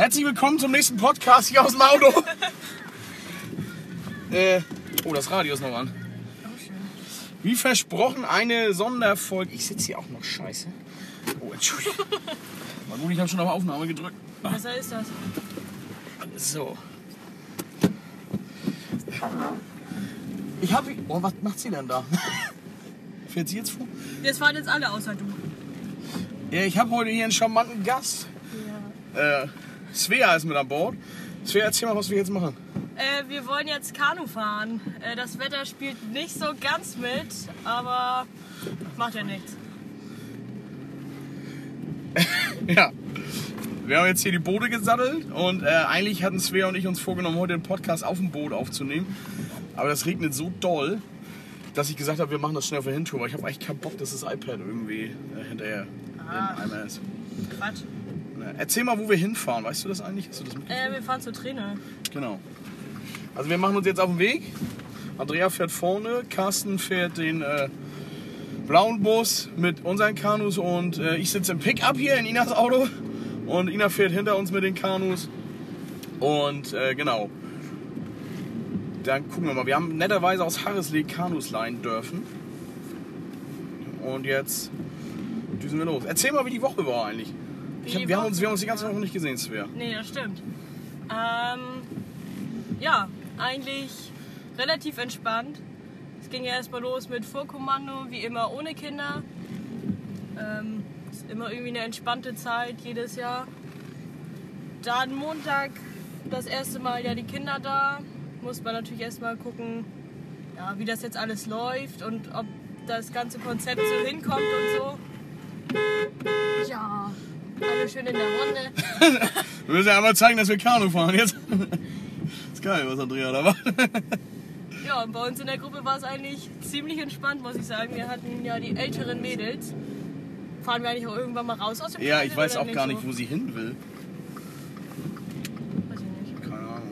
Herzlich willkommen zum nächsten Podcast hier aus dem Auto. äh, oh, das Radio ist noch an. Wie versprochen, eine Sonderfolge. Ich sitze hier auch noch scheiße. Oh, Entschuldigung. Mal gut, ich habe schon auf Aufnahme gedrückt. Besser ist das. So. Ich habe. Oh, was macht sie denn da? Fährt sie jetzt vor? Jetzt fahren jetzt alle außer du. Ja, ich habe heute hier einen charmanten Gast. Ja. Äh, Svea ist mit an Bord. Svea, erzähl mal, was wir jetzt machen. Äh, wir wollen jetzt Kanu fahren. Äh, das Wetter spielt nicht so ganz mit, aber macht ja nichts. Ja. Wir haben jetzt hier die Boote gesattelt und äh, eigentlich hatten Svea und ich uns vorgenommen, heute den Podcast auf dem Boot aufzunehmen. Aber das regnet so doll, dass ich gesagt habe, wir machen das schnell auf der Hintour. Aber ich habe eigentlich keinen Bock, dass das iPad irgendwie äh, hinterher Ah. im Eimer ist. Quatsch. Na, Erzähl mal, wo wir hinfahren. Weißt du das eigentlich? Hast du das? Äh, wir fahren zur Träne. Genau. Also wir machen uns jetzt auf den Weg. Andrea fährt vorne, Carsten fährt den äh, blauen Bus mit unseren Kanus und äh, ich sitze im Pickup hier in Inas Auto und Ina fährt hinter uns mit den Kanus. Und äh, genau. Dann gucken wir mal. Wir haben netterweise aus Harrisley Kanus leihen dürfen. Und jetzt düsen wir los. Erzähl mal, wie die Woche war eigentlich. Ich hab, wir, haben uns, wir haben uns die ganze? Woche nicht gesehen, Svea. Nee, das stimmt. Ähm, ja, eigentlich relativ entspannt. Es ging ja erstmal los mit Vorkommando, wie immer ohne Kinder. Ähm, ist immer irgendwie eine entspannte Zeit jedes Jahr. Dann Montag das erste Mal ja die Kinder da. Muss man natürlich erstmal gucken, ja, wie das jetzt alles läuft und ob das ganze Konzept so hinkommt und so. Ja, alle schön in der Runde. Wir müssen ja einmal zeigen, dass wir Kanu fahren jetzt. ist geil, was Andrea da macht. Ja, und bei uns in der Gruppe war es eigentlich ziemlich entspannt, muss ich sagen. Wir hatten ja die älteren Mädels. Fahren wir eigentlich auch irgendwann mal raus aus dem Ja, Kreisel ich weiß auch gar nicht, so? wo sie hin will. Weiß ich nicht. Keine Ahnung.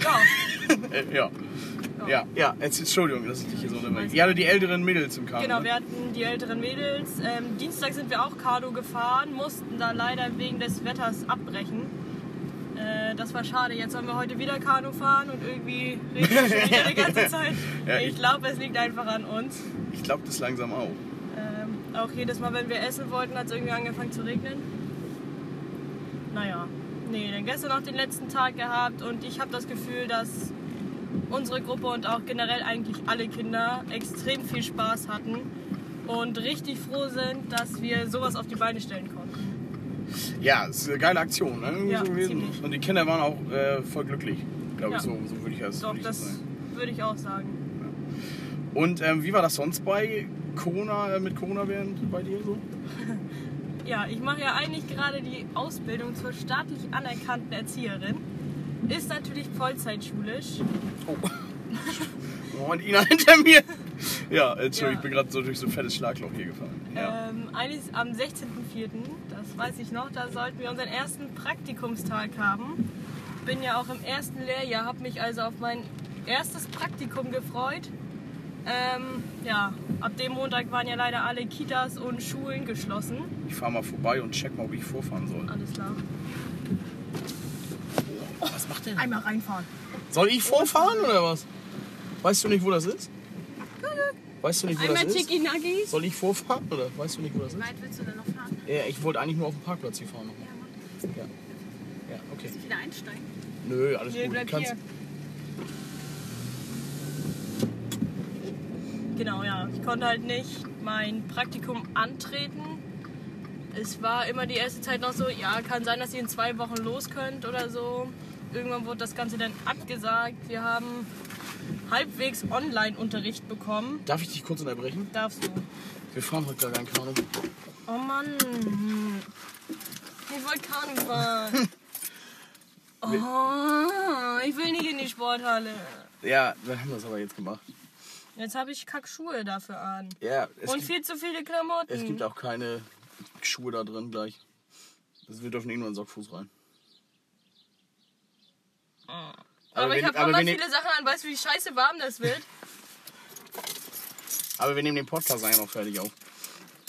Ja, Äh, ja. Ja, ja, jetzt, Entschuldigung, dass ich dich hier so unterbreche. Ja, die älteren Mädels im Kanu. genau, ne? wir hatten die älteren Mädels. Ähm, Dienstag sind wir auch Kanu gefahren, mussten da leider wegen des Wetters abbrechen. Äh, das war schade. Jetzt sollen wir heute wieder Kanu fahren und irgendwie regnet es wieder die ganze Zeit. Ja, ich ich- glaube, es liegt einfach an uns. Ich glaube das langsam auch. Ähm, auch jedes Mal, wenn wir essen wollten, hat es irgendwie angefangen zu regnen. Naja, nee, dann gestern noch den letzten Tag gehabt und ich habe das Gefühl, dass unsere Gruppe und auch generell eigentlich alle Kinder extrem viel Spaß hatten und richtig froh sind, dass wir sowas auf die Beine stellen konnten. Ja, es ist eine geile Aktion, ne? Ja, so. Und die Kinder waren auch äh, voll glücklich, glaube ich, Ja. so, so würde ich das, Doch, ich das sagen. würde ich auch sagen. Und ähm, wie war das sonst bei Corona, äh, mit Corona während bei dir so? Ja, ich mache ja eigentlich gerade die Ausbildung zur staatlich anerkannten Erzieherin. Ist natürlich vollzeitschulisch. Oh. oh, und Ina hinter mir. Ja, Entschuldigung, Ja. ich bin gerade so durch so ein fettes Schlagloch hier gefallen. Ja. Ähm, eigentlich am 16.04., das weiß ich noch, da sollten wir unseren ersten Praktikumstag haben. Bin ja auch im ersten Lehrjahr, habe mich also auf mein erstes Praktikum gefreut. Ähm, ja, ab dem Montag waren ja leider alle Kitas und Schulen geschlossen. Ich fahre mal vorbei und check mal, ob ich vorfahren soll. Alles klar. Was macht der? Einmal reinfahren. Soll ich vorfahren oder was? Weißt du nicht, wo das ist? Weißt du nicht, wo Einmal das ist? Soll ich vorfahren oder weißt du nicht, wo das ist? Wie weit willst du denn noch fahren? Ja, ich wollte eigentlich nur auf dem Parkplatz hier fahren. Ja, mach. Ja, ja okay. Willst du wieder einsteigen? Nö, alles Nee, gut. bleib Du kannst, hier. Genau, ja. Ich konnte halt nicht mein Praktikum antreten. Es war immer die erste Zeit noch so, ja, kann sein, dass ihr in zwei Wochen los könnt oder so. Irgendwann wurde das Ganze dann abgesagt. Wir haben halbwegs Online-Unterricht bekommen. Darf ich dich kurz unterbrechen? Darfst du. Wir fahren heute gar kein Kanu. Oh Mann. Ich wollte Kanu fahren. Oh, ich will nicht in die Sporthalle. Ja, wir haben das aber jetzt gemacht. Jetzt habe ich Kackschuhe dafür an. Ja, es, Und gibt, viel zu viele Klamotten. es gibt auch keine Schuhe da drin gleich. Wir dürfen eh nur in Sockfuß rein. Aber, wir- ich habe aber immer wir ne- viele Sachen an. Weißt du, wie scheiße warm das wird? Aber wir nehmen den Podcast eigentlich noch fertig auf.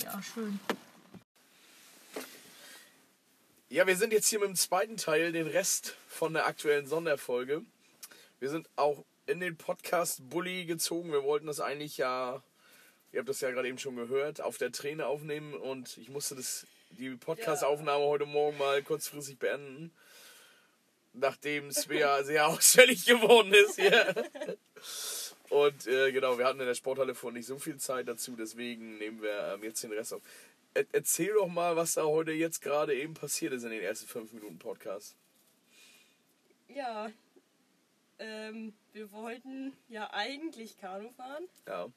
Ja, schön. Ja, wir sind jetzt hier mit dem zweiten Teil, den Rest von der aktuellen Sonderfolge. Wir sind auch in den Podcast Bully gezogen. Wir wollten das eigentlich ja, ihr habt das ja gerade eben schon gehört, auf der Träne aufnehmen und ich musste das, die Podcast-Aufnahme heute Morgen mal kurzfristig beenden. Nachdem Svea sehr ausfällig geworden ist hier. Und äh, genau, wir hatten in der Sporthalle vor nicht so viel Zeit dazu, deswegen nehmen wir ähm, jetzt den Rest auf. Er erzähl doch mal, was da heute jetzt gerade eben passiert ist in den ersten fünf Minuten Podcast. Ja, ähm, wir wollten ja eigentlich Kanu fahren. Ja.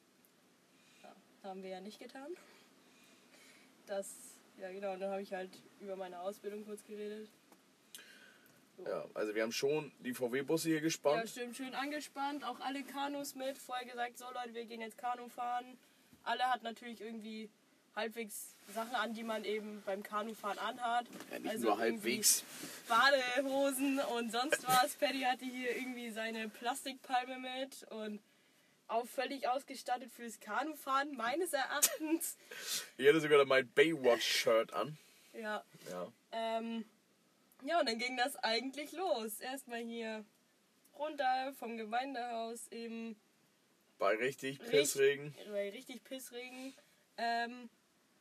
Ja, haben wir ja nicht getan. Das, ja genau, und dann habe ich halt über meine Ausbildung kurz geredet. Ja, also wir haben schon die VW-Busse hier Ja, gespannt. stimmt, schön angespannt. Auch alle Kanus mit. Vorher gesagt, so Leute, wir gehen jetzt Kanu fahren. Alle hat natürlich irgendwie halbwegs Sachen an, die man eben beim Kanufahren anhat. Ja, nicht Also nur halbwegs. Badehosen und sonst was. Paddy hatte hier irgendwie seine Plastikpalme mit und auch völlig ausgestattet fürs Kanufahren, meines Erachtens. Ich hatte sogar mein Baywatch-Shirt an. Ja, Ja. ähm, ja, und dann ging das eigentlich los. Erstmal hier runter vom Gemeindehaus eben Bei richtig Richt- Pissregen. bei richtig Pissregen. Ähm,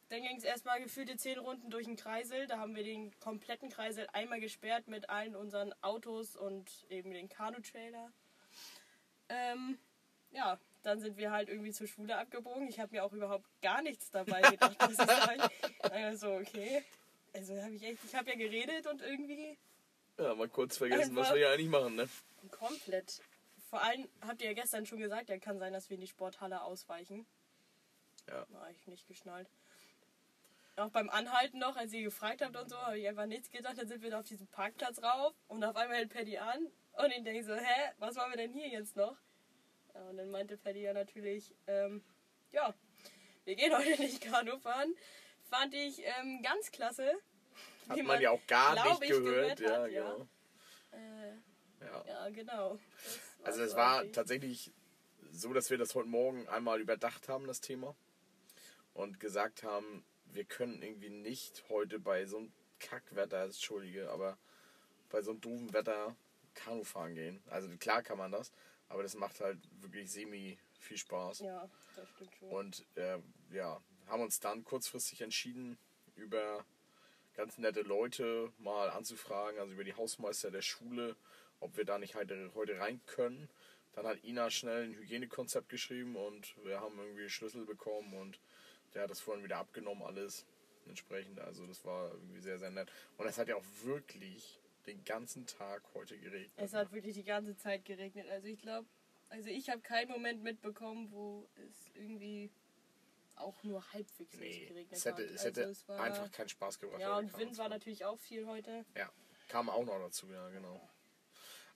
dann ging es erstmal gefühlte zehn Runden durch den Kreisel. Da haben wir den kompletten Kreisel einmal gesperrt mit allen unseren Autos und eben den Kanu-Trailer. Ähm, ja, dann sind wir halt irgendwie zur Schule abgebogen. Ich habe mir auch überhaupt gar nichts dabei gedacht, muss ich sagen. Also, okay. Also habe ich echt, ich habe ja geredet und irgendwie Ja, mal kurz vergessen, was wir hier eigentlich machen, ne? komplett. Vor allem habt ihr ja gestern schon gesagt, ja, kann sein, dass wir in die Sporthalle ausweichen. Ja. War ich nicht geschnallt. Auch beim Anhalten noch, als ihr gefragt habt und so, habe ich einfach nichts gedacht. Dann sind wir da auf diesem Parkplatz rauf und auf einmal hält Paddy an und ich denke so, hä, was machen wir denn hier jetzt noch? Ja, und dann meinte Paddy ja natürlich, ähm, ja, wir gehen heute nicht Kanu fahren. Fand ich ähm, ganz klasse. Hat wie man ja auch gar nicht ich, gehört. ja, hat, ja. genau. Äh, Ja. ja, genau. Das Also es war tatsächlich so, dass wir das heute Morgen einmal überdacht haben, das Thema. Und gesagt haben, wir können irgendwie nicht heute bei so einem Kackwetter, entschuldige, aber bei so einem doofen Wetter Kanu fahren gehen. Also klar kann man das, aber das macht halt wirklich semi viel Spaß. Ja, das stimmt schon. Und äh, ja, haben uns dann kurzfristig entschieden, über ganz nette Leute mal anzufragen, also über die Hausmeister der Schule, ob wir da nicht heute, heute rein können. Dann hat Ina schnell ein Hygienekonzept geschrieben und wir haben irgendwie Schlüssel bekommen und der hat das vorhin wieder abgenommen, alles entsprechend. Also das war irgendwie sehr, sehr nett. Und es hat ja auch wirklich den ganzen Tag heute geregnet. Es hat wirklich die ganze Zeit geregnet. Also ich glaube, also ich habe keinen Moment mitbekommen, wo es irgendwie auch nur halbwegs nee, geregnet es hätte, hat. es hätte also es einfach keinen Spaß gebracht. Ja, und Wind war natürlich auch viel heute. Ja, kam auch noch dazu, ja, genau.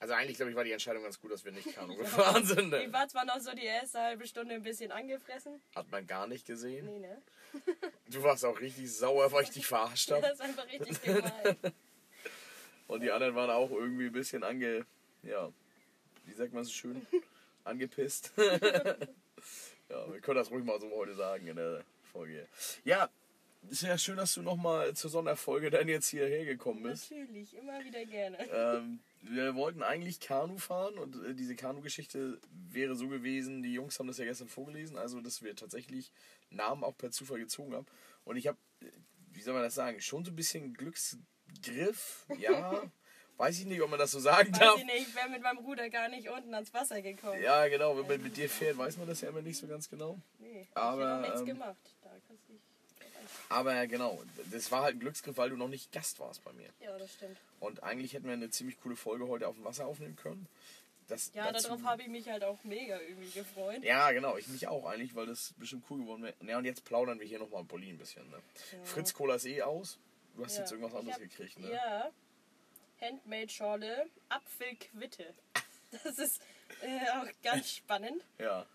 Also eigentlich, glaube ich, war die Entscheidung ganz gut, dass wir nicht Kanu gefahren sind. Ich Ne? war zwar noch so die erste halbe Stunde ein bisschen angefressen. Hat man gar nicht gesehen. Nee, ne? Du warst auch richtig sauer, weil ich dich verarscht habe. Das ist einfach richtig gemein. Und die anderen waren auch irgendwie ein bisschen ange... Ja, wie sagt man so schön? Angepisst. Ja, wir können das ruhig mal so heute sagen in der Folge. Ja, ist ja schön, dass du nochmal zur Sonderfolge dann jetzt hierher gekommen bist. Natürlich, immer wieder gerne. Ähm, wir wollten eigentlich Kanu fahren und äh, diese Kanu-Geschichte wäre so gewesen, die Jungs haben das ja gestern vorgelesen, also dass wir tatsächlich Namen auch per Zufall gezogen haben. Und ich habe, äh, wie soll man das sagen, schon so ein bisschen Glücksgriff, ja. Weiß ich nicht, ob man das so sagen Weiß darf. ich nicht, ich wäre mit meinem Ruder gar nicht unten ans Wasser gekommen. Ja, genau, wenn man mit dir fährt, weiß man das ja immer nicht so ganz genau. Nee, Aber, ich hab noch nichts ähm, gemacht. Da kannst du dich Aber genau, das war halt ein Glücksgriff, weil du noch nicht Gast warst bei mir. Ja, das stimmt. Und eigentlich hätten wir eine ziemlich coole Folge heute auf dem Wasser aufnehmen können. Das Ja, dazu- darauf habe ich mich halt auch mega irgendwie gefreut. Ja, genau, ich mich auch eigentlich, weil das bestimmt cool geworden wäre. Ja, und jetzt plaudern wir hier nochmal Bulli ein bisschen. Ne? Ja. Fritz Cola ist eh aus. Du hast Ja. jetzt irgendwas Ich anderes hab- gekriegt, ne? Ja. Handmade-Schorle, Apfelquitte. Das ist äh, auch ganz spannend. Ja.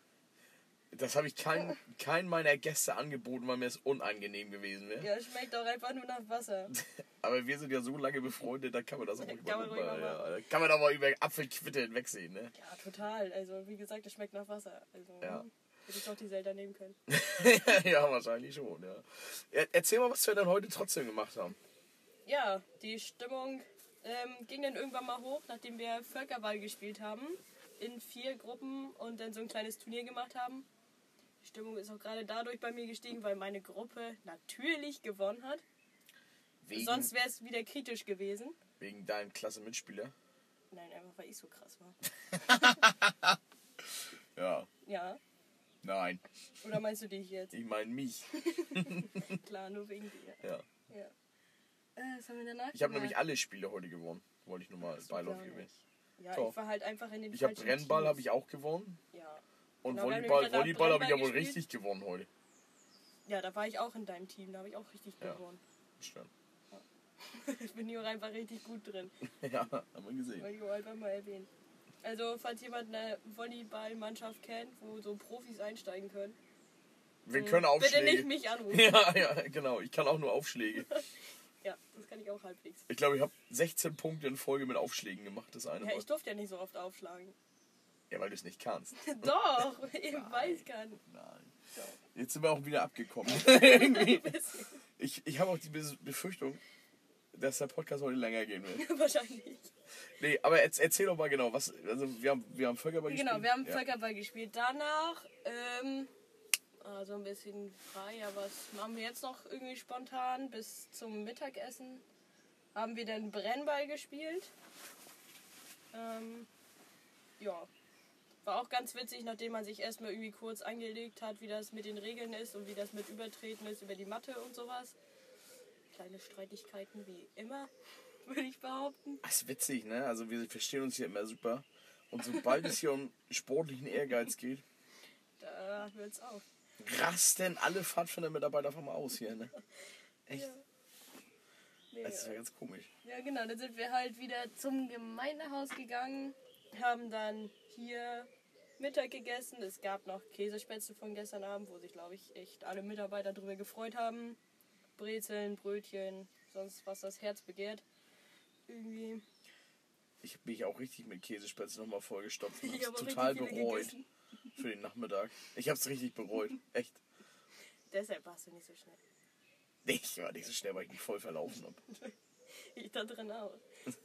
Das habe ich kein, kein meiner Gäste angeboten, weil mir es unangenehm gewesen wäre. Ja, schmeckt doch einfach nur nach Wasser. Aber wir sind ja so lange befreundet, da kann man das auch ruhig Kann mal, man ruhig mal ja, kann man mal über Apfelquitte hinwegsehen, ne? Ja, total. Also, wie gesagt, es schmeckt nach Wasser. Also, Ja. hätte ich doch die Zelda nehmen können. ja, wahrscheinlich schon, ja. Er- Erzähl mal, was wir dann heute trotzdem gemacht haben. ja, die Stimmung ähm, ging dann irgendwann mal hoch, nachdem wir Völkerball gespielt haben. In vier Gruppen und dann so ein kleines Turnier gemacht haben. Die Stimmung ist auch gerade dadurch bei mir gestiegen, weil meine Gruppe natürlich gewonnen hat. Wegen, Sonst wäre es wieder kritisch gewesen. wegen deinem klasse Mitspieler. Nein, einfach weil ich so krass war. Ja. Ja. Nein. Oder meinst du dich jetzt? Ich meine mich. Klar, nur wegen dir. Ja. Ja. Äh, haben wir danach Ich habe gemacht? nämlich alle Spiele heute gewonnen. Wollte ich nur mal So beiläufig erwähnen. Ja, Doch. ich war halt einfach in den Ich habe Rennball habe ich auch gewonnen. Ja. Und Genau, wir haben Volleyball, Volleyball habe ich ja wohl richtig gewonnen heute. ja, da war ich auch in deinem Team, da habe ich auch richtig Ja. gewonnen. Stimmt. ich bin hier auch einfach richtig gut drin. Ja, haben wir gesehen. Wollte ich auch einfach mal erwähnen. Also, falls jemand eine Volleyballmannschaft kennt, wo so Profis einsteigen können, Wir können bitte nicht Aufschläge. mich anrufen. Ja, ja, genau. Ich kann auch nur Aufschläge. Ja, das kann ich auch halbwegs. Ich glaube, ich habe 16 Punkte in Folge mit Aufschlägen gemacht, das eine Ja, Mal. ich durfte ja nicht so oft aufschlagen. Ja, weil du es nicht kannst. Doch, eben weil ich kann. Nein. Jetzt sind wir auch wieder abgekommen. Ich ich habe auch die Befürchtung, dass der Podcast heute länger gehen wird. Wahrscheinlich. Nee, aber erz- erzähl doch mal genau, was. Also, wir haben, wir haben Völkerball gespielt. Genau, wir haben ja. Völkerball gespielt. Danach, ähm, also ein bisschen frei, aber was machen wir jetzt noch irgendwie spontan? Bis zum Mittagessen haben wir dann Brennball gespielt. Ähm, ja. War auch ganz witzig, nachdem man sich erstmal irgendwie kurz angelegt hat, wie das mit den Regeln ist und wie das mit Übertreten ist über die Matte und sowas. Kleine Streitigkeiten wie immer, würde ich behaupten. Das ist witzig, ne? Also, wir verstehen uns hier immer super. Und sobald es hier um sportlichen Ehrgeiz geht, Da hört's auf. Rasten alle Pfadfinder-Mitarbeiter einfach mal aus hier, ne? Echt? Nee, Das ist ja ganz komisch. Ja, genau. Dann sind wir halt wieder zum Gemeindehaus gegangen, haben dann hier Mittag gegessen. Es gab noch Käsespätzle von gestern Abend, wo sich, glaube ich, echt alle Mitarbeiter darüber gefreut haben. Brezeln, Brötchen, sonst was das Herz begehrt. Irgendwie. Ich habe mich auch richtig mit Käsespätzle nochmal vollgestopft und Ich hab's total bereut gegessen. Für den Nachmittag. Ich hab's richtig bereut. Echt. Deshalb warst du nicht so schnell. Nee, ich war nicht so schnell, weil ich mich voll verlaufen habe. Ich da drin auch.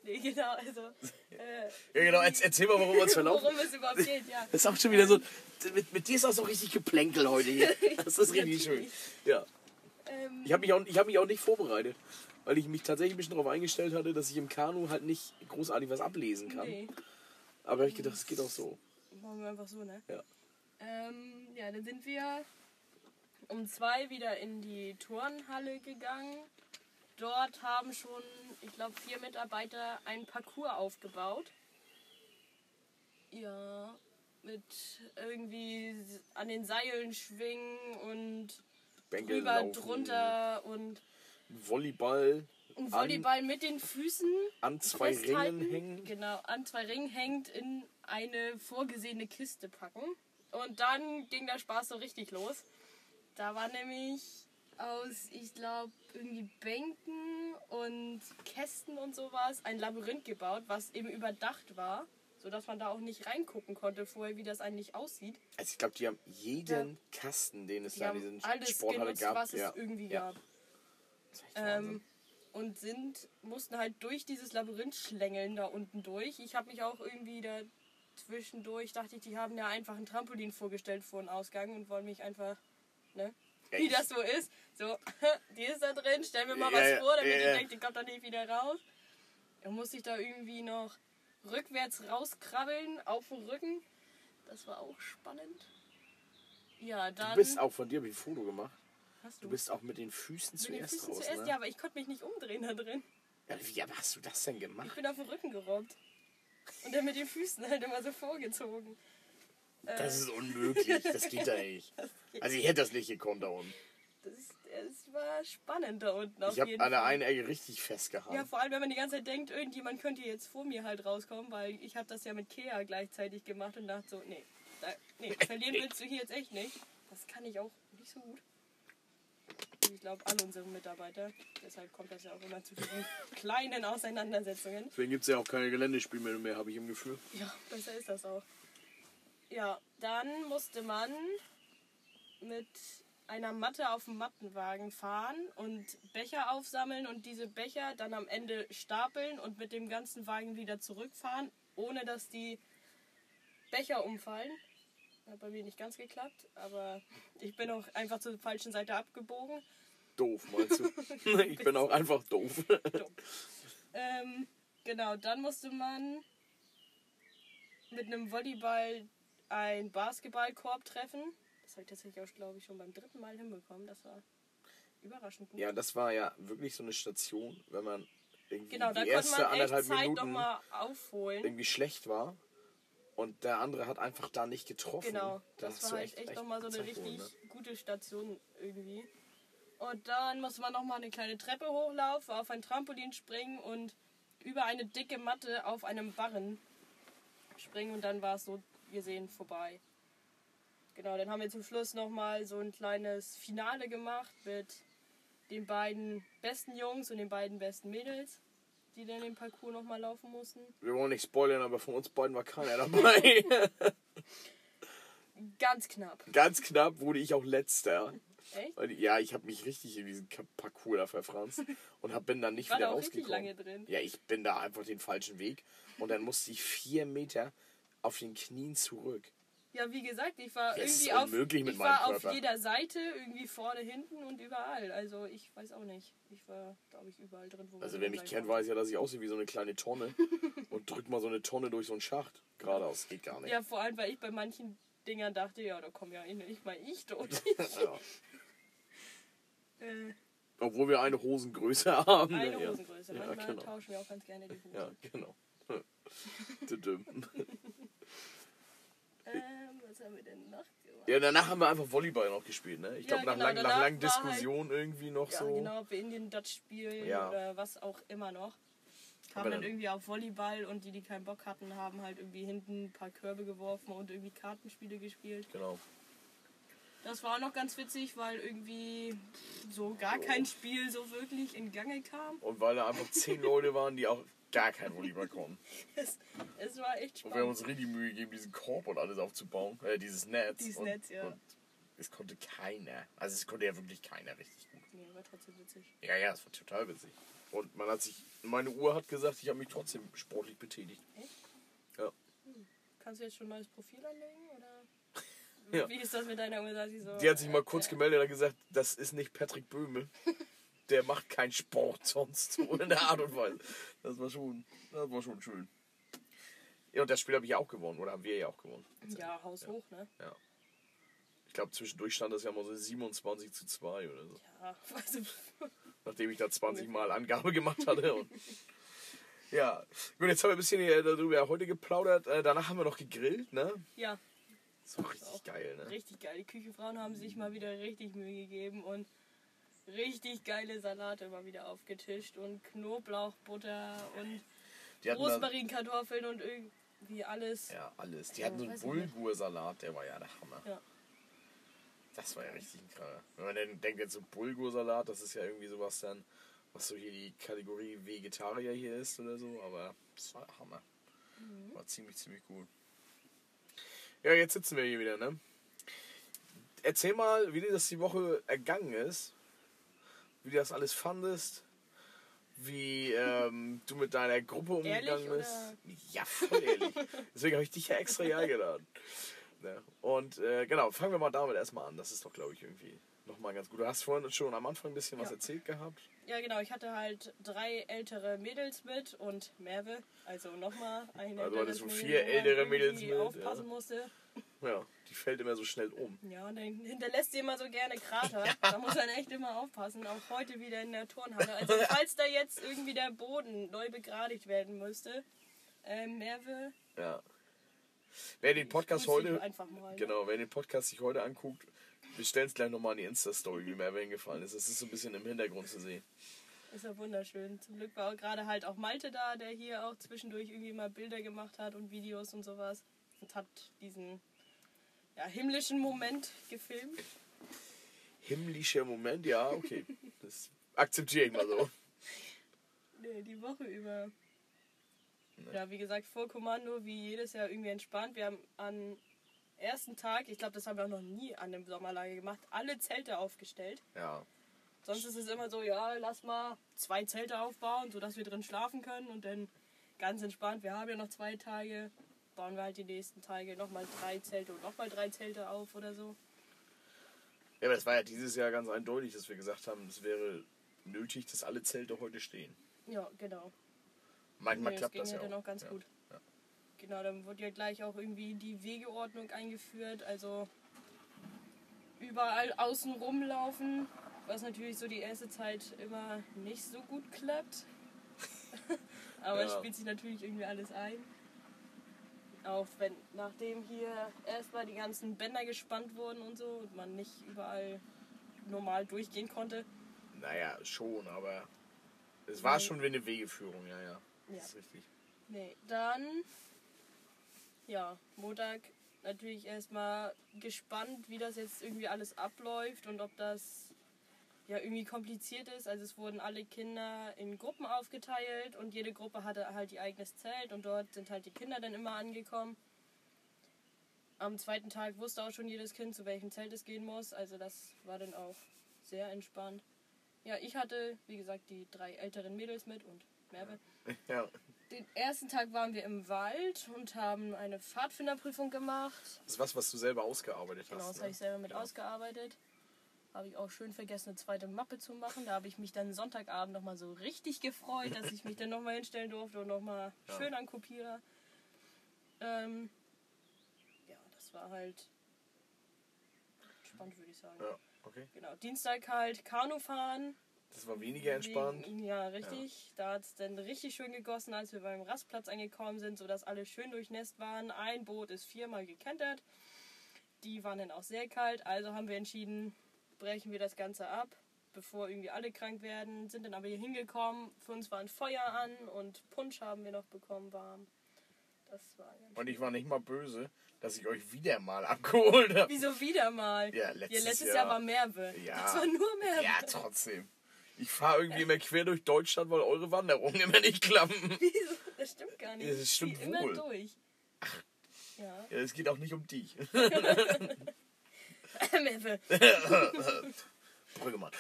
Nee, genau, also. Äh, Ja, genau, Erz- erzähl mal, warum wir uns verlaufen. worum es überhaupt geht, ja. Das ist auch schon wieder so. Mit, mit dir ist auch so richtig Geplänkel heute hier. Das ist richtig schön. Ja. Ähm, Ich habe mich, auch- ich hab mich auch nicht vorbereitet. Weil ich mich tatsächlich ein bisschen darauf eingestellt hatte, dass ich im Kanu halt nicht großartig was ablesen kann. nee. Aber ich gedacht, es geht auch so. Machen wir einfach so, ne? Ja. Ähm, ja, dann sind wir um zwei wieder in die Turnhalle gegangen. Dort haben schon, ich glaube, vier Mitarbeiter einen Parcours aufgebaut. Ja, mit irgendwie an den Seilen schwingen und Bänke drüber, laufen, drunter und Volleyball ein Volleyball mit den Füßen an zwei festhalten. Ringen hängen. Genau, an zwei Ringen hängt, in eine vorgesehene Kiste packen. Und dann ging der Spaß so richtig los. Da war nämlich aus, ich glaube, irgendwie Bänken und Kästen und sowas ein Labyrinth gebaut, was eben überdacht war, sodass man da auch nicht reingucken konnte vorher, wie das eigentlich aussieht. Also ich glaube, die haben jeden Kasten, den es Die da in diesen alles Sporthalle genutzt, gab. was es ja. irgendwie ja. gab. Ähm, und sind, mussten halt durch dieses Labyrinth schlängeln da unten durch. Ich habe mich auch irgendwie da zwischendurch, dachte ich, die haben ja einfach ein Trampolin vorgestellt vor dem Ausgang und wollen mich einfach, ne? Wie das so ist. So, die ist da drin, stell mir mal Ja, was vor, damit ja, ich denke, die kommt da nicht wieder raus. Dann musste ich da irgendwie noch rückwärts rauskrabbeln auf dem Rücken. Das war auch spannend. Ja, dann. Du bist auch, von dir ich ein Foto gemacht. hast Du bist auch mit den Füßen mit den zuerst Füßen raus, zuerst, ne? ja, aber ich konnte mich nicht umdrehen da drin. Ja, wie aber hast du das denn Ich gemacht? bin auf den Rücken gerobbt. Und dann mit den Füßen halt immer so vorgezogen. Das ist unmöglich, das geht da nicht. Also ich hätte das nicht gekonnt da unten. Das, es war spannend da unten auf Ich habe an der einen Ecke richtig festgehalten. Ja, vor allem, wenn man die ganze Zeit denkt, irgendjemand könnte jetzt vor mir halt rauskommen, weil ich habe das ja mit Kea gleichzeitig gemacht und dachte so, nee, da, nee, verlieren willst du hier jetzt echt nicht. Das kann ich auch nicht so gut. Ich glaube, alle unsere Mitarbeiter. Deshalb kommt das ja auch immer zu diesen kleinen Auseinandersetzungen. Deswegen gibt es ja auch keine Geländespiele mehr, habe ich im Gefühl. Ja, besser ist das auch. Ja, dann musste man mit einer Matte auf dem Mattenwagen fahren und Becher aufsammeln und diese Becher dann am Ende stapeln und mit dem ganzen Wagen wieder zurückfahren, ohne dass die Becher umfallen. Hat bei mir nicht ganz geklappt, aber ich bin auch einfach zur falschen Seite abgebogen. Doof, meinst du? ich bin auch einfach doof. Ähm, genau, dann musste man mit einem Volleyball einen Basketballkorb treffen. Das habe ich tatsächlich auch, glaube ich, schon beim dritten Mal hinbekommen. Das war überraschend gut. Ja, das war ja wirklich so eine Station, wenn man irgendwie genau, die erste man echt anderthalb Zeit Minuten nochmal aufholen. irgendwie schlecht war und der andere hat einfach da nicht getroffen. Genau, da das hast war halt echt nochmal so eine richtig ne? gute Station irgendwie. Und dann musste man nochmal eine kleine Treppe hochlaufen, auf ein Trampolin springen und über eine dicke Matte auf einem Barren springen und dann war es so gesehen vorbei. Genau, dann haben wir zum Schluss nochmal so ein kleines Finale gemacht mit den beiden besten Jungs und den beiden besten Mädels, die dann den Parcours nochmal laufen mussten. Wir wollen nicht spoilern, aber von uns beiden war keiner dabei. Ganz knapp. Ganz knapp wurde ich auch letzter. Echt? Ja, ich habe mich richtig in diesen Parcours da verfranst und hab, bin dann nicht War wieder da auch richtig rausgekommen. lange drin. Ja, ich bin da einfach den falschen Weg und dann musste ich vier Meter auf den Knien zurück. Ja, wie gesagt, ich war ist irgendwie auf, ich war auf jeder Seite, irgendwie vorne, hinten und überall. Also ich weiß auch nicht. Ich war, glaube ich, überall drin. Wo man Also wer mich kennt, weiß ja, dass ich aussehe wie so eine kleine Tonne und drück mal so eine Tonne durch so einen Schacht. Geradeaus, geht gar nicht. Ja, vor allem, weil ich bei manchen Dingern dachte, ja, da komme ja nicht mal ich durch. Ja. Äh, Obwohl wir eine Hosengröße haben. ne? eine ja. Hosengröße. Ja, Manchmal genau. tauschen wir auch ganz gerne die Hosen. Ja, genau. Ähm, was haben wir denn noch gemacht? ja, danach haben wir einfach Volleyball noch gespielt, ne? Ich Ja, glaube, nach, genau, lang, nach langen halt- Diskussionen irgendwie noch Ja, so. genau, ob wir Indian Dutch spielen Ja. oder was auch immer noch. Kam Aber dann dann- irgendwie auf Volleyball und die, die keinen Bock hatten, haben halt irgendwie hinten ein paar Körbe geworfen und irgendwie Kartenspiele gespielt. Genau. Das war auch noch ganz witzig, weil irgendwie so gar kein Spiel so wirklich in Gange kam. Und weil da einfach zehn Leute waren, die auch gar kein Volleyball konnten. Es, es war echt Und wir haben spannend. uns richtig Mühe gegeben, diesen Korb und alles aufzubauen. Äh, dieses Netz. Dieses und, Netz, ja. Und es konnte keiner. Also es konnte ja wirklich keiner richtig gut. Nee, war trotzdem witzig. Ja, ja, es war total witzig. Und man hat sich, meine Uhr hat gesagt, ich habe mich trotzdem sportlich betätigt. Echt? Ja. Kannst du jetzt schon ein neues Profil anlegen? Oder? Ja. Wie ist das mit deiner sie so, Die hat sich mal kurz äh, gemeldet und hat gesagt, das ist nicht Patrick Böhme. Der macht keinen Sport sonst. So in der Art und Weise. Das war schon, das war schon schön. Ja, und das Spiel habe ich ja auch gewonnen. Oder haben wir ja auch gewonnen. Ja, Haus hoch, ne? Ja. Ich glaube, zwischendurch stand das ja mal so 27 zu 2 oder so. Ja, also, Nachdem ich da 20 Mal Angabe gemacht hatte. Und ja, gut, jetzt haben wir ein bisschen darüber heute geplaudert. Äh, danach haben wir noch gegrillt, ne? ja, Das war richtig geil, ne? richtig geil. Die Küchenfrauen haben sich mal wieder richtig Mühe gegeben und richtig geile Salate mal wieder aufgetischt und Knoblauchbutter und Rosmarinkartoffeln und irgendwie alles. ja, alles. Die Ja, hatten so einen. Bulgursalat, der war ja der Hammer. Ja. Das war ja richtig Knaller. Wenn man dann denkt jetzt so Bulgursalat, das ist ja irgendwie sowas dann, was so hier die Kategorie Vegetarier hier ist oder so, aber das war der Hammer. Mhm. War ziemlich, ziemlich gut. Ja, jetzt sitzen wir hier wieder, ne? Erzähl mal, wie dir das die Woche ergangen ist, wie du das alles fandest, wie ähm, du mit deiner Gruppe umgegangen Ehrlich, bist. oder? Ja, voll ehrlich. Deswegen habe ich dich ja extra hier eingeladen. Ne? Und äh, genau, fangen wir mal damit erstmal an. Das ist doch, glaube ich, irgendwie nochmal ganz gut. Du hast vorhin schon am Anfang ein bisschen was Ja. erzählt gehabt. Ja, genau. Ich hatte halt drei ältere Mädels mit und Merve. Also nochmal ein Also hattest du vier ältere Mädels irgendwie mit, aufpassen ja. musste. Ja, die fällt immer so schnell um. Ja, und dann hinterlässt sie immer so gerne Krater. Da muss man echt immer aufpassen. Auch heute wieder in der Turnhalle. Also falls da jetzt irgendwie der Boden neu begradigt werden müsste, äh, Merve, Ja. Wer den Podcast heute, mal. ne? genau, wer den Podcast sich heute anguckt, wir stellen es gleich nochmal in die Insta-Story, wie mir hingefallen ist. Das ist so ein bisschen im Hintergrund zu sehen. Ist ja wunderschön. Zum Glück war auch gerade halt auch Malte da, der hier auch zwischendurch irgendwie mal Bilder gemacht hat und Videos und sowas. Und hat diesen ja, himmlischen Moment gefilmt. Himmlischer Moment, ja, okay. Das akzeptiere ich mal so. Nee, die Woche über. Ja, wie gesagt, vor Kommando, wie jedes Jahr irgendwie entspannt. Wir haben an ersten Tag, ich glaube, das haben wir auch noch nie an dem Sommerlager gemacht, alle Zelte aufgestellt. Ja. Sonst ist es immer so, ja, lass mal zwei Zelte aufbauen, sodass wir drin schlafen können und dann ganz entspannt, wir haben ja noch zwei Tage, bauen wir halt die nächsten Tage nochmal drei Zelte und nochmal drei Zelte auf oder so. Ja, aber das war ja dieses Jahr ganz eindeutig, dass wir gesagt haben, es wäre nötig, dass alle Zelte heute stehen. Ja, genau. Manchmal Nee, klappt ging das ja ja dann auch. auch ganz ja. gut. Genau, dann wurde ja gleich auch irgendwie die Wegeordnung eingeführt, also überall außen rumlaufen, was natürlich so die erste Zeit immer nicht so gut klappt. Aber es Ja. spielt sich natürlich irgendwie alles ein. Auch wenn nachdem hier erstmal die ganzen Bänder gespannt wurden und so und man nicht überall normal durchgehen konnte. Naja, schon, aber es war Nee. schon wie eine Wegeführung, ja, ja. Das Ja. ist richtig. Nee, dann, ja, Montag natürlich erstmal gespannt, wie das jetzt irgendwie alles abläuft und ob das ja irgendwie kompliziert ist. Also es wurden alle Kinder in Gruppen aufgeteilt und jede Gruppe hatte halt ihr eigenes Zelt und dort sind halt die Kinder dann immer angekommen. Am zweiten Tag wusste auch schon jedes Kind, zu welchem Zelt es gehen muss. Also das war dann auch sehr entspannt. Ja, ich hatte, wie gesagt, die drei älteren Mädels mit und Merve. Ja. Den ersten Tag waren wir im Wald und haben eine Pfadfinderprüfung gemacht. Das ist was, was du selber ausgearbeitet Genau, hast. das ne? habe ich selber mit Genau. ausgearbeitet. Habe ich auch schön vergessen, eine zweite Mappe zu machen. Da habe ich mich dann Sonntagabend nochmal so richtig gefreut, dass ich mich dann nochmal hinstellen durfte und nochmal Ja. schön an Kopierer. Ähm, ja, das war halt spannend, würde ich sagen. Ja, okay. Genau, Dienstag halt Kanu fahren. Das war weniger entspannt. Ja, richtig. Da hat es dann richtig schön gegossen, als wir beim Rastplatz angekommen sind, sodass alle schön durchnässt waren. Ein Boot ist viermal gekentert. Die waren dann auch sehr kalt, also haben wir entschieden, brechen wir das Ganze ab, bevor irgendwie alle krank werden. Sind dann aber hier hingekommen. Für uns war ein Feuer an und Punsch haben wir noch bekommen warm. Das war ganz Und ich war nicht mal böse, dass ich euch wieder mal abgeholt habe. Wieso wieder mal? Ja, letztes letztes Jahr. Jahr. war Merve. Ja. Das war nur Merve. Ja, trotzdem. Ich fahre irgendwie immer quer durch Deutschland, weil eure Wanderungen immer nicht klappen. Wieso? Das stimmt gar nicht. Ja, das Ich stimmt immer wohl. durch. Ja. Ja, es geht auch nicht um dich. Brüggemann.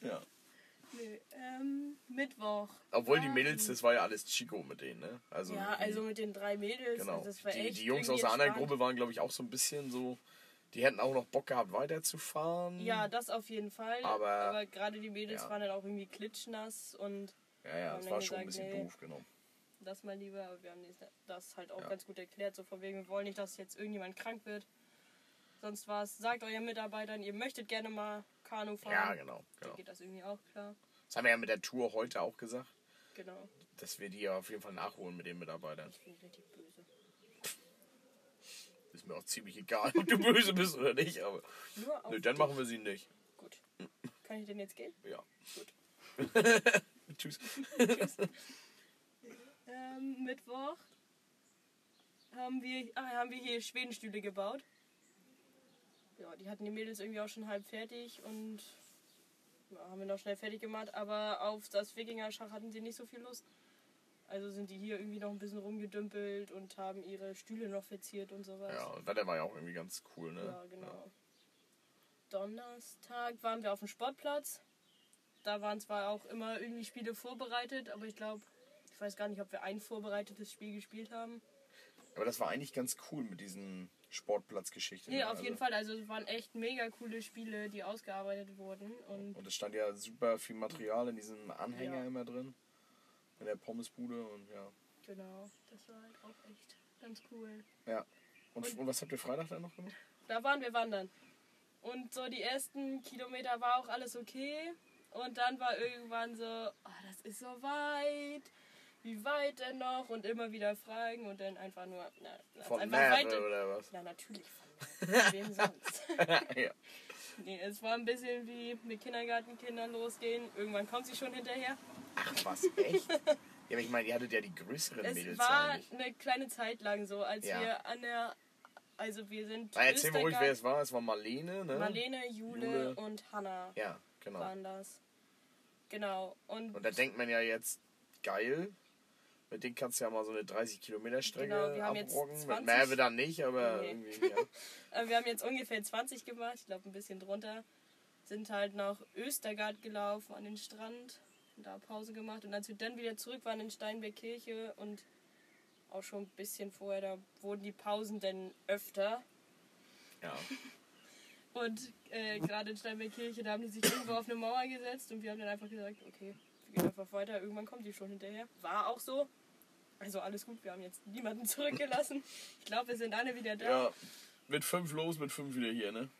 ja. Nö, ähm, Mittwoch. Obwohl die waren- Mädels, das war ja alles Chico mit denen, ne? Also Ja, also mit den drei Mädels. genau. Also das war Die, die Jungs aus der anderen. Gruppe waren, glaube ich, auch so ein bisschen so. Die hätten auch noch Bock gehabt, weiterzufahren. Ja, das auf jeden Fall. Aber- Aber, gerade die Mädels ja. waren dann auch irgendwie klitschnass und ja, ja, dann war schon ein gesagt, bisschen nee. doof, genau. das mal lieber. Aber wir haben das- halt auch Ja. ganz gut erklärt. So von wegen, wir wollen nicht, dass jetzt irgendjemand krank wird. Sonst was. Sagt euren Mitarbeitern, ihr möchtet gerne mal Kanu fahren. Ja, genau. Dann genau. geht das irgendwie auch klar. Das haben wir ja mit der Tour heute auch gesagt, Genau. dass wir die ja auf jeden Fall nachholen mit den Mitarbeitern. Ich bin richtig böse. Ist mir auch ziemlich egal, ob du böse bist oder nicht, aber. Nur auf Nö, dann dich. machen wir sie nicht. Gut. Kann ich denn jetzt gehen? Ja. Gut. Tschüss. Ähm, Mittwoch haben wir, ah, haben wir hier Schwedenstühle gebaut. Ja, die hatten die Mädels irgendwie auch schon halb fertig und ja, haben wir noch schnell fertig gemacht, aber auf das Wikinger-Schach hatten sie nicht so viel Lust. Also sind die hier irgendwie noch ein bisschen rumgedümpelt und haben ihre Stühle noch verziert und sowas. Ja, und Wetter war ja auch irgendwie ganz cool, ne? Ja, genau. Donnerstag waren wir auf dem Sportplatz. Da waren zwar auch immer irgendwie Spiele vorbereitet, aber ich glaube, ich weiß gar nicht, ob wir ein vorbereitetes Spiel gespielt haben. Aber das war eigentlich ganz cool mit diesen Sportplatzgeschichten. Nee, ne? auf Also- jeden Fall. Also es waren echt mega coole Spiele, die ausgearbeitet wurden. Und Und es stand ja super viel Material in diesem Anhänger Ja. immer drin. In der Pommesbude und ja. genau, das war halt auch echt ganz cool. Ja. Und, Und- und was habt ihr Freitag dann noch gemacht? Da waren wir wandern. Und so die ersten Kilometer war auch alles okay. Und dann war irgendwann so, oh, das ist so weit. Wie weit denn noch? Und immer wieder fragen und dann einfach nur, na, Von einfach weiter. oder was? Na, natürlich von. Wem sonst? ja. Nee, es war ein bisschen wie mit Kindergartenkindern losgehen. Irgendwann kommt sie schon hinterher. Ach was, echt? ja, aber ich meine, ihr hattet ja die größeren Es Mädels war eigentlich. eine kleine Zeit lang so, als Ja. wir an der, also wir sind Na, erzähl mal ruhig, wer es war. Es war Marlene, ne? Marlene, Jule, Jule. und Hanna Ja, genau. waren das. Genau. Und, Und da denkt man ja jetzt, geil, Mit denen kannst du ja mal so eine 30 Kilometer Strecke Genau, wir haben jetzt abrocken. Mit 20. Merve dann nicht, aber Nee. irgendwie, ja. Äh, Wir haben jetzt ungefähr 20 gemacht, ich glaube ein bisschen drunter. Sind halt nach Östergard gelaufen an den Strand, und da Pause gemacht. Und als wir dann wieder zurück waren in Steinbergkirche und auch schon ein bisschen vorher, da wurden die Pausen dann öfter. ja. Und äh, gerade in Steinbergkirche, da haben die sich irgendwo auf eine Mauer gesetzt und wir haben dann einfach gesagt, okay, wir gehen einfach weiter, irgendwann kommt die schon hinterher. War auch so. Also alles gut, wir haben jetzt niemanden zurückgelassen. Ich glaube, wir sind alle wieder da. ja. Mit fünf los, mit fünf wieder hier, ne?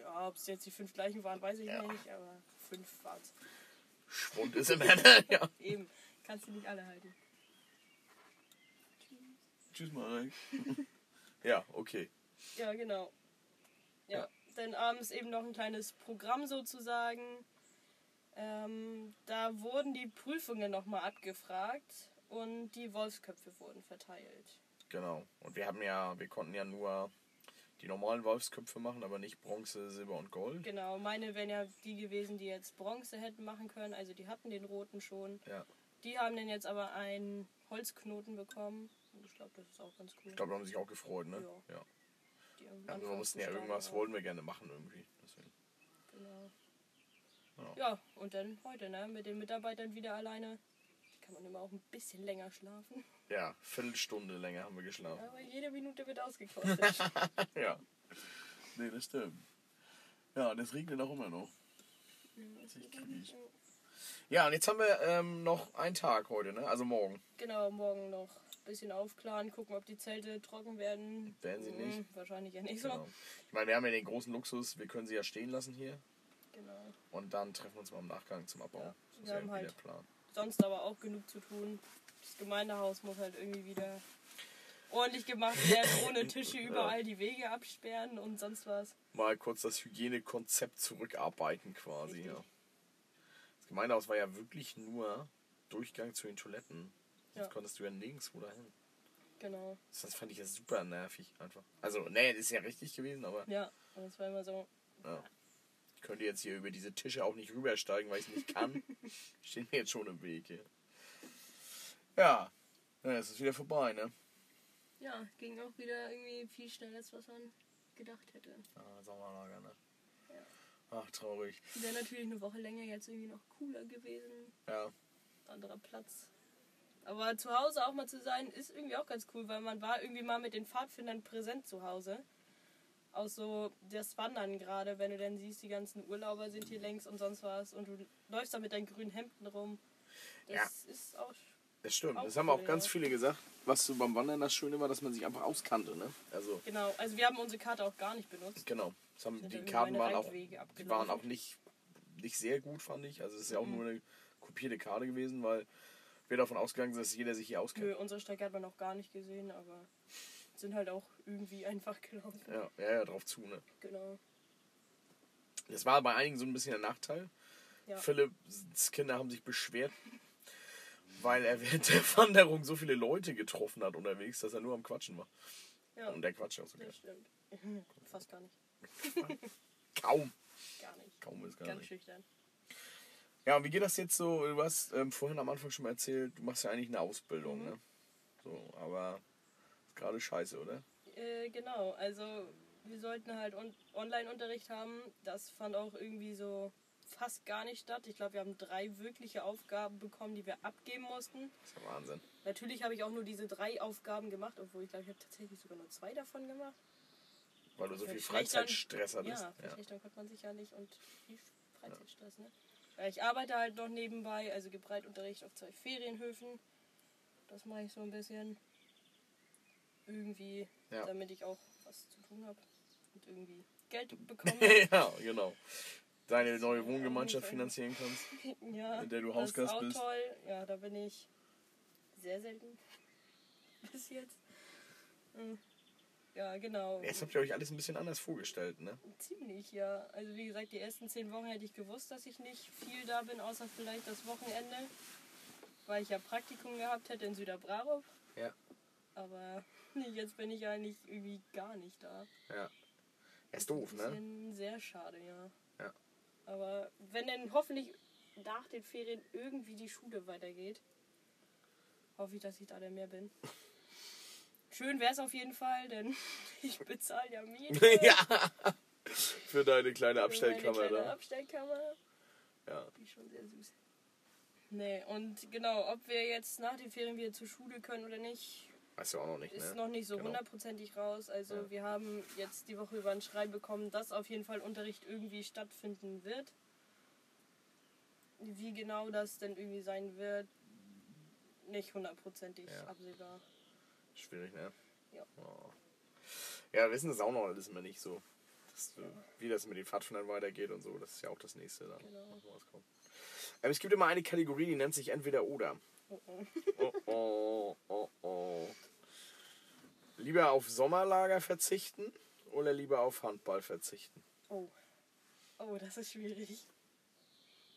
Ja, ob es jetzt die fünf gleichen waren, weiß ich Ja. nicht, aber fünf waren es. Schwund ist im Ende, ja. Eben, kannst du nicht alle halten. Tschüss, Marek. ja, okay. Ja, genau. Ja, Ja. dann abends eben noch ein kleines Programm sozusagen. Ähm, da wurden die Prüfungen nochmal abgefragt und die Wolfsköpfe wurden verteilt. Genau. Und wir haben ja, wir konnten ja nur die normalen Wolfsköpfe machen, aber nicht Bronze, Silber und Gold. Genau, meine wären ja die gewesen, die jetzt Bronze hätten machen können. Also die hatten den roten schon. Ja. Die haben dann jetzt aber einen Holzknoten bekommen. Und ich glaube, das ist auch ganz cool. Ich glaube, da haben sie sich auch gefreut, ne? Ja. Ja. Am Also wir mussten ja irgendwas, haben. wollten wir gerne machen irgendwie. Deswegen. Genau. Ja. Ja, und dann heute, ne? Mit den Mitarbeitern wieder alleine. Kann man immer auch ein bisschen länger schlafen. Ja, Viertelstunde länger haben wir geschlafen. Aber jede Minute wird ausgekostet. Ja. Nee, das stimmt. Ja, das regnet auch immer noch. Ja, und jetzt haben wir ähm, noch einen Tag heute, ne? Also morgen. genau, morgen noch ein bisschen aufklaren, gucken, ob die Zelte trocken werden. Werden sie nicht. Hm, wahrscheinlich ja nicht so. Genau. Ich meine, wir haben ja den großen Luxus, wir können sie ja stehen lassen hier. Genau. Und dann treffen wir uns mal im Nachgang zum Abbau. Ja, das ist wir haben halt- der Plan. Sonst aber auch genug zu tun. Das Gemeindehaus muss halt irgendwie wieder ordentlich gemacht werden, ohne Tische überall die Wege absperren und sonst was. Mal kurz das Hygienekonzept zurückarbeiten quasi, Richtig. ja. Das Gemeindehaus war ja wirklich nur Durchgang zu den Toiletten. Sonst Ja. konntest du ja nirgendwo dahin. Genau. Das fand ich ja super nervig einfach. Also, nee, das ist ja richtig gewesen, aber Ja, und es war immer so, ja. Ich könnte jetzt hier über diese Tische auch nicht rübersteigen, weil ich es nicht kann. Stehen mir jetzt schon im Weg hier. Ja, ja, es ist wieder vorbei, ne? ja, ging auch wieder irgendwie viel schneller, als was man gedacht hätte. Ah, Sommerlager, ne? Ja. Ach, traurig. Wäre natürlich eine Woche länger jetzt irgendwie noch cooler gewesen. Ja, Anderer Platz. Aber zu Hause auch mal zu sein, ist irgendwie auch ganz cool, weil man war irgendwie mal mit den Pfadfindern präsent zu Hause. Auch so das Wandern gerade, wenn du dann siehst, die ganzen Urlauber sind hier längs und sonst was und du läufst da mit deinen grünen Hemden rum. Das ist auch. das stimmt. Auch Das haben auch ganz ja. viele gesagt. Was so beim Wandern das Schöne war, dass man sich einfach auskannte, ne? Also, Genau, also wir haben unsere Karte auch gar nicht benutzt. genau. Die Karten waren auch, die waren auch nicht, nicht sehr gut, fand ich. Also, es ist ja auch Mhm. nur eine kopierte Karte gewesen, weil wir davon ausgegangen sind, dass jeder sich hier auskennt. Nö, unsere Strecke hat man noch gar nicht gesehen, aber sind halt auch irgendwie einfach gelaufen. Ja, ja, ja, drauf zu, ne? Genau. Das war bei einigen so ein bisschen der Nachteil. Ja. Philipps Kinder haben sich beschwert, weil er während der Wanderung so viele Leute getroffen hat unterwegs, dass er nur am Quatschen war. Ja, Und der Quatsch auch sogar. das stimmt. Fast gar nicht. Kaum. Gar nicht. Kaum ist gar Ganz nicht. schüchtern. Ja, und wie geht das jetzt so? Du hast ähm, vorhin am Anfang schon mal erzählt, du machst ja eigentlich eine Ausbildung, Mhm. ne? So, aber gerade scheiße, oder? Äh, genau, also wir sollten halt on Online-Unterricht haben. Das fand auch irgendwie so fast gar nicht statt. Ich glaube, wir haben drei wirkliche Aufgaben bekommen, die wir abgeben mussten. Das ist ja Wahnsinn. Natürlich habe ich auch nur diese drei Aufgaben gemacht, obwohl ich glaube, ich habe tatsächlich sogar nur zwei davon gemacht. Weil du so viel Freizeitstress hattest. Ja, Ja. verschlechtern konnte man sich ja nicht und viel Freizeitstress, ne? Ja, ich arbeite halt noch nebenbei, also gebe Reitunterricht auf zwei Ferienhöfen. Das mache ich so ein bisschen. Irgendwie, Ja. damit ich auch was zu tun habe und irgendwie Geld bekomme. ja, genau. Deine neue Wohngemeinschaft finanzieren kannst. ja, In der du das Hausgast ist auch bist. toll. Ja, da bin ich sehr selten. Bis jetzt. Hm. Ja, genau. Jetzt habt ihr euch alles ein bisschen anders vorgestellt, ne? Ziemlich, ja. Also wie gesagt, die ersten zehn Wochen hätte ich gewusst, dass ich nicht viel da bin, außer vielleicht das Wochenende. Weil ich ja Praktikum gehabt hätte in Süderbrarup. Ja. Aber jetzt bin ich eigentlich irgendwie gar nicht da. Ja. Ist doof, ne? sehr schade, ja. Ja. Aber wenn dann hoffentlich nach den Ferien irgendwie die Schule weitergeht, hoffe ich, dass ich da dann mehr bin. Schön wäre es auf jeden Fall, denn ich bezahle ja Miete. ja. Für deine kleine für Abstellkammer meine kleine da. Abstellkammer. Ja. Die ist schon sehr süß. Nee, und genau, ob wir jetzt nach den Ferien wieder zur Schule können oder nicht, Weißt du auch noch nicht, ist ne? noch nicht so Genau. hundertprozentig raus. Also Ja. wir haben jetzt die Woche über ein Schreiben bekommen, dass auf jeden Fall Unterricht irgendwie stattfinden wird. Wie genau das denn irgendwie sein wird, nicht hundertprozentig Ja. absehbar. Schwierig, ne? Ja. Oh. Ja, wir wissen das auch noch alles immer nicht so. Das, äh, wie das mit den Pfadfindern weitergeht und so, das ist ja auch das nächste dann. Genau. Ähm, es gibt immer eine Kategorie, die nennt sich entweder oder. Oh, oh. Oh oh, oh. Lieber auf Sommerlager verzichten oder lieber auf Handball verzichten? Oh. Oh, das ist schwierig.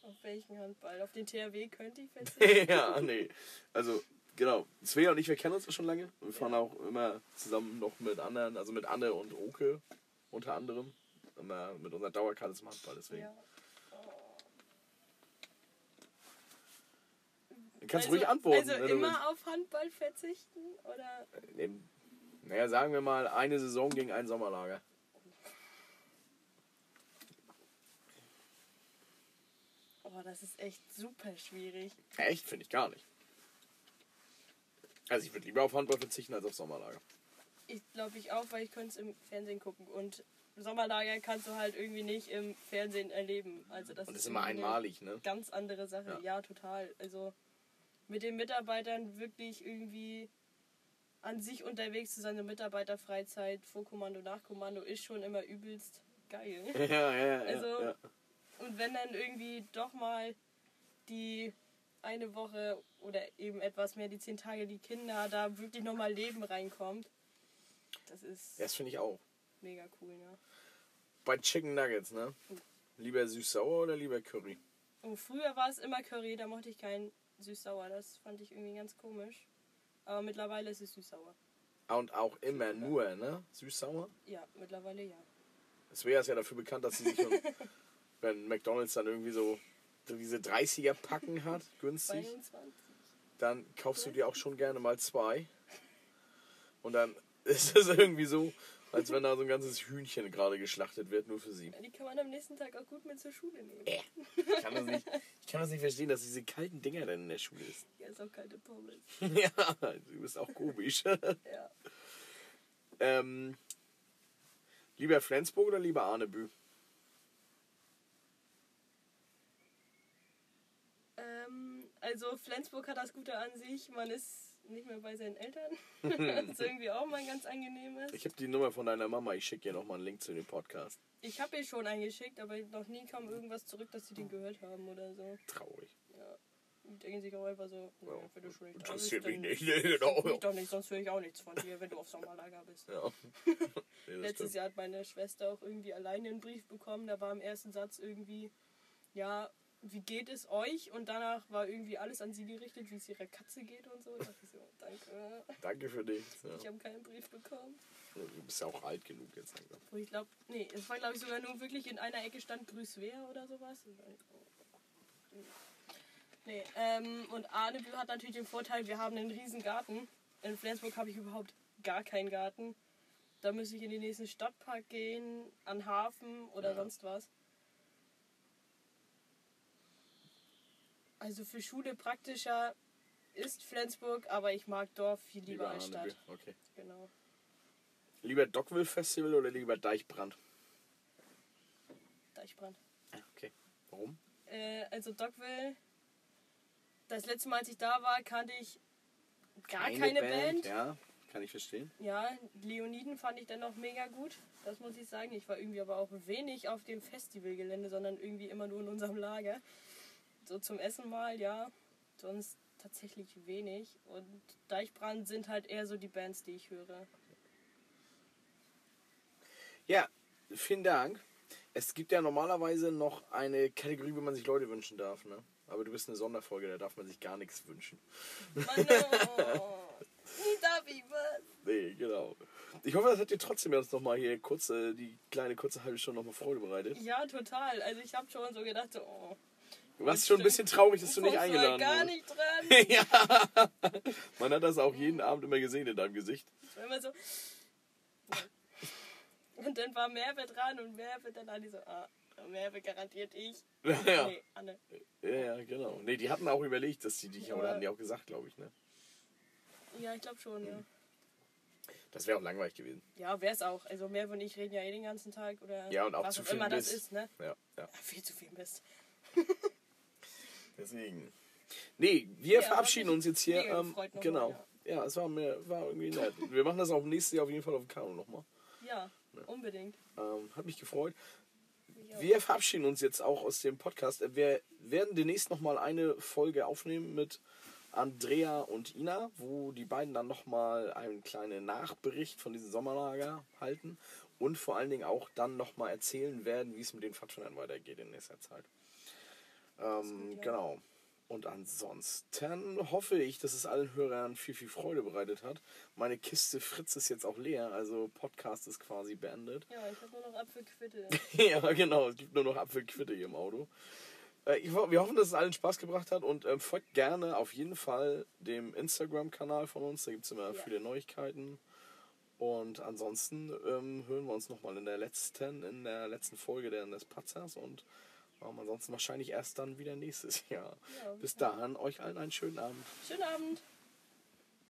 Auf welchen Handball? Auf den THW könnte ich verzichten. ja, nee. Also, genau. Svea und ich, wir kennen uns ja schon lange. Wir fahren Ja. auch immer zusammen noch mit anderen, also mit Anne und Oke unter anderem. Immer mit unserer Dauerkarte zum Handball, deswegen. ja. Kannst also, ruhig antworten. Also immer auf Handball verzichten? Oder? Nee, Naja, sagen wir mal eine Saison gegen ein Sommerlager. Oh, das ist echt super schwierig. Echt? Finde ich gar nicht. Also ich würde lieber auf Handball verzichten als auf Sommerlager. Ich glaube ich auch, weil ich könnte es im Fernsehen gucken. Und Sommerlager kannst du halt irgendwie nicht im Fernsehen erleben. Also das Und das ist immer einmalig, ne? ganz andere Sache. Ja. Ja. total. Also mit den Mitarbeitern wirklich irgendwie an sich unterwegs zu sein, so Mitarbeiterfreizeit, Vorkommando, Nachkommando ist schon immer übelst geil. Ja, ja, ja. Also- ja. Und wenn dann irgendwie doch mal die eine Woche oder eben etwas mehr, die zehn Tage, die Kinder da wirklich nochmal Leben reinkommt, das ist Das finde ich auch. mega cool, ne? Bei Chicken Nuggets, ne? Lieber süß-sauer oder lieber Curry? Und früher war es immer Curry, da mochte ich kein süß-sauer. Das fand ich irgendwie ganz komisch. Aber mittlerweile ist es süß-sauer. Und auch immer nur, ne? Süß-sauer? Ja, mittlerweile ja. Svea ist ja dafür bekannt, dass sie sich schon, wenn McDonalds dann irgendwie so, diese 30er Packen hat, günstig, 22. dann kaufst du dir auch schon gerne mal zwei. Und dann ist es irgendwie so, als wenn da so ein ganzes Hühnchen gerade geschlachtet wird, nur für sie. Die kann man am nächsten Tag auch gut mit zur Schule nehmen. Äh. Ich kann das nicht, ich kann das nicht verstehen, dass diese kalten Dinger dann in der Schule ist. Ja, ist auch kalte Pommes. ja, du bist auch komisch. Ja. ähm, lieber Flensburg oder lieber Arnebü? Ähm, also Flensburg hat das Gute an sich, man ist nicht mehr bei seinen Eltern. Was irgendwie auch mal ganz angenehm ist. Ich habe die Nummer von deiner Mama, ich schicke dir nochmal einen Link zu dem Podcast. Ich habe ihr schon eingeschickt, aber noch nie kam irgendwas zurück, dass sie den gehört haben oder so. Traurig. Ja. Die denken sich auch einfach so, Ja. wenn du schon nicht da Interessiert bist, mich nicht. Genau. interessiert mich doch nicht, sonst höre ich auch nichts von dir, wenn du auf Sommerlager bist. Ja. Nee, Letztes. Jahr hat meine Schwester auch irgendwie alleine einen Brief bekommen. Da war im ersten Satz irgendwie, ja, wie geht es euch? Und danach war irgendwie alles an sie gerichtet, wie es ihrer Katze geht und so. Da dachte ich so, danke. Danke für dich. Ja. Ich habe keinen Brief bekommen. Du bist ja auch alt genug jetzt langsam. Wo ich glaube, nee, es war glaube ich sogar nur wirklich in einer Ecke stand Grüß wer oder sowas. Und dann- Nee, ähm, und Arnebü hat natürlich den Vorteil, wir haben einen riesen Garten. In Flensburg habe ich überhaupt gar keinen Garten. Da müsste ich in den nächsten Stadtpark gehen, an Hafen oder Ja. sonst was. Also für Schule praktischer ist Flensburg, aber ich mag Dorf viel lieber, als Arnebü. Stadt. Okay. Genau. Lieber Dockville Festival oder lieber Deichbrand? Deichbrand. Ja, okay. Warum? Äh, also Dogville, das letzte Mal, als ich da war, kannte ich gar keine, Band. Ja, kann ich verstehen. Ja, Leoniden fand ich dann noch mega gut. Das muss ich sagen. Ich war irgendwie aber auch wenig auf dem Festivalgelände, sondern irgendwie immer nur in unserem Lager. So zum Essen mal, ja. Sonst tatsächlich wenig. Und Deichbrand sind halt eher so die Bands, die ich höre. Ja, vielen Dank. Es gibt ja normalerweise noch eine Kategorie, wo man sich Leute wünschen darf, ne? Aber du bist eine Sonderfolge, da darf man sich gar nichts wünschen. Mann, oh. Nie darf ich was. Nee, genau. Ich hoffe, das hat dir trotzdem jetzt nochmal hier kurz, äh, die kleine kurze halbe Stunde nochmal Freude bereitet. Ja, total. Also ich habe schon so gedacht, so, oh. Du warst schon ein bisschen traurig, dass du nicht eingeladen gar wurdest. nicht dran. ja. Man hat das auch jeden Abend immer gesehen in deinem Gesicht. Das war immer so. Und dann war Merve dran und Merve dann Anni so, ah, Merve garantiert ich. Ja. Nee, Anne. Ja, ja, genau. Nee, die hatten auch überlegt, dass die dich, Ja. hatten die auch gesagt, glaube ich, ne? Ja, ich glaube schon, ja. Das wäre auch langweilig gewesen. Ja, wär's auch. Also Merve und ich reden ja eh den ganzen Tag oder Ja, und auch was zu auch viel immer das Mist. ist, ne? Ja, ja. Ja, viel zu viel Mist. Deswegen. Nee, wir Ja, verabschieden uns jetzt hier. Ähm, gefreut nochmal, genau. Ja, es war mir war irgendwie nett. Wir machen das auch nächstes Jahr auf jeden Fall auf dem Kanu nochmal. Ja, unbedingt. Ähm, hat mich gefreut. Ja. Wir verabschieden uns jetzt auch aus dem Podcast. Wir werden demnächst nochmal eine Folge aufnehmen mit Andrea und Ina, wo die beiden dann nochmal einen kleinen Nachbericht von diesem Sommerlager halten und vor allen Dingen auch dann nochmal erzählen werden, wie es mit den Pfadfindern weitergeht in nächster Zeit. Ähm, genau. Und ansonsten hoffe ich, dass es allen Hörern viel, viel Freude bereitet hat. Meine Kiste Fritz ist jetzt auch leer, also Podcast ist quasi beendet. Ja, ich habe nur noch Apfelquitte. ja, genau. Es gibt nur noch Apfelquitte hier im Auto. Äh, ich, wir hoffen, dass es allen Spaß gebracht hat und ähm, folgt gerne auf jeden Fall dem Instagram-Kanal von uns. Da gibt es immer Ja. viele Neuigkeiten. Und ansonsten ähm, hören wir uns nochmal in der letzten, in der letzten Folge der, des Patzers und ähm, ansonsten wahrscheinlich erst dann wieder nächstes Jahr. Ja, Bis dahin, euch allen einen schönen Abend. Schönen Abend.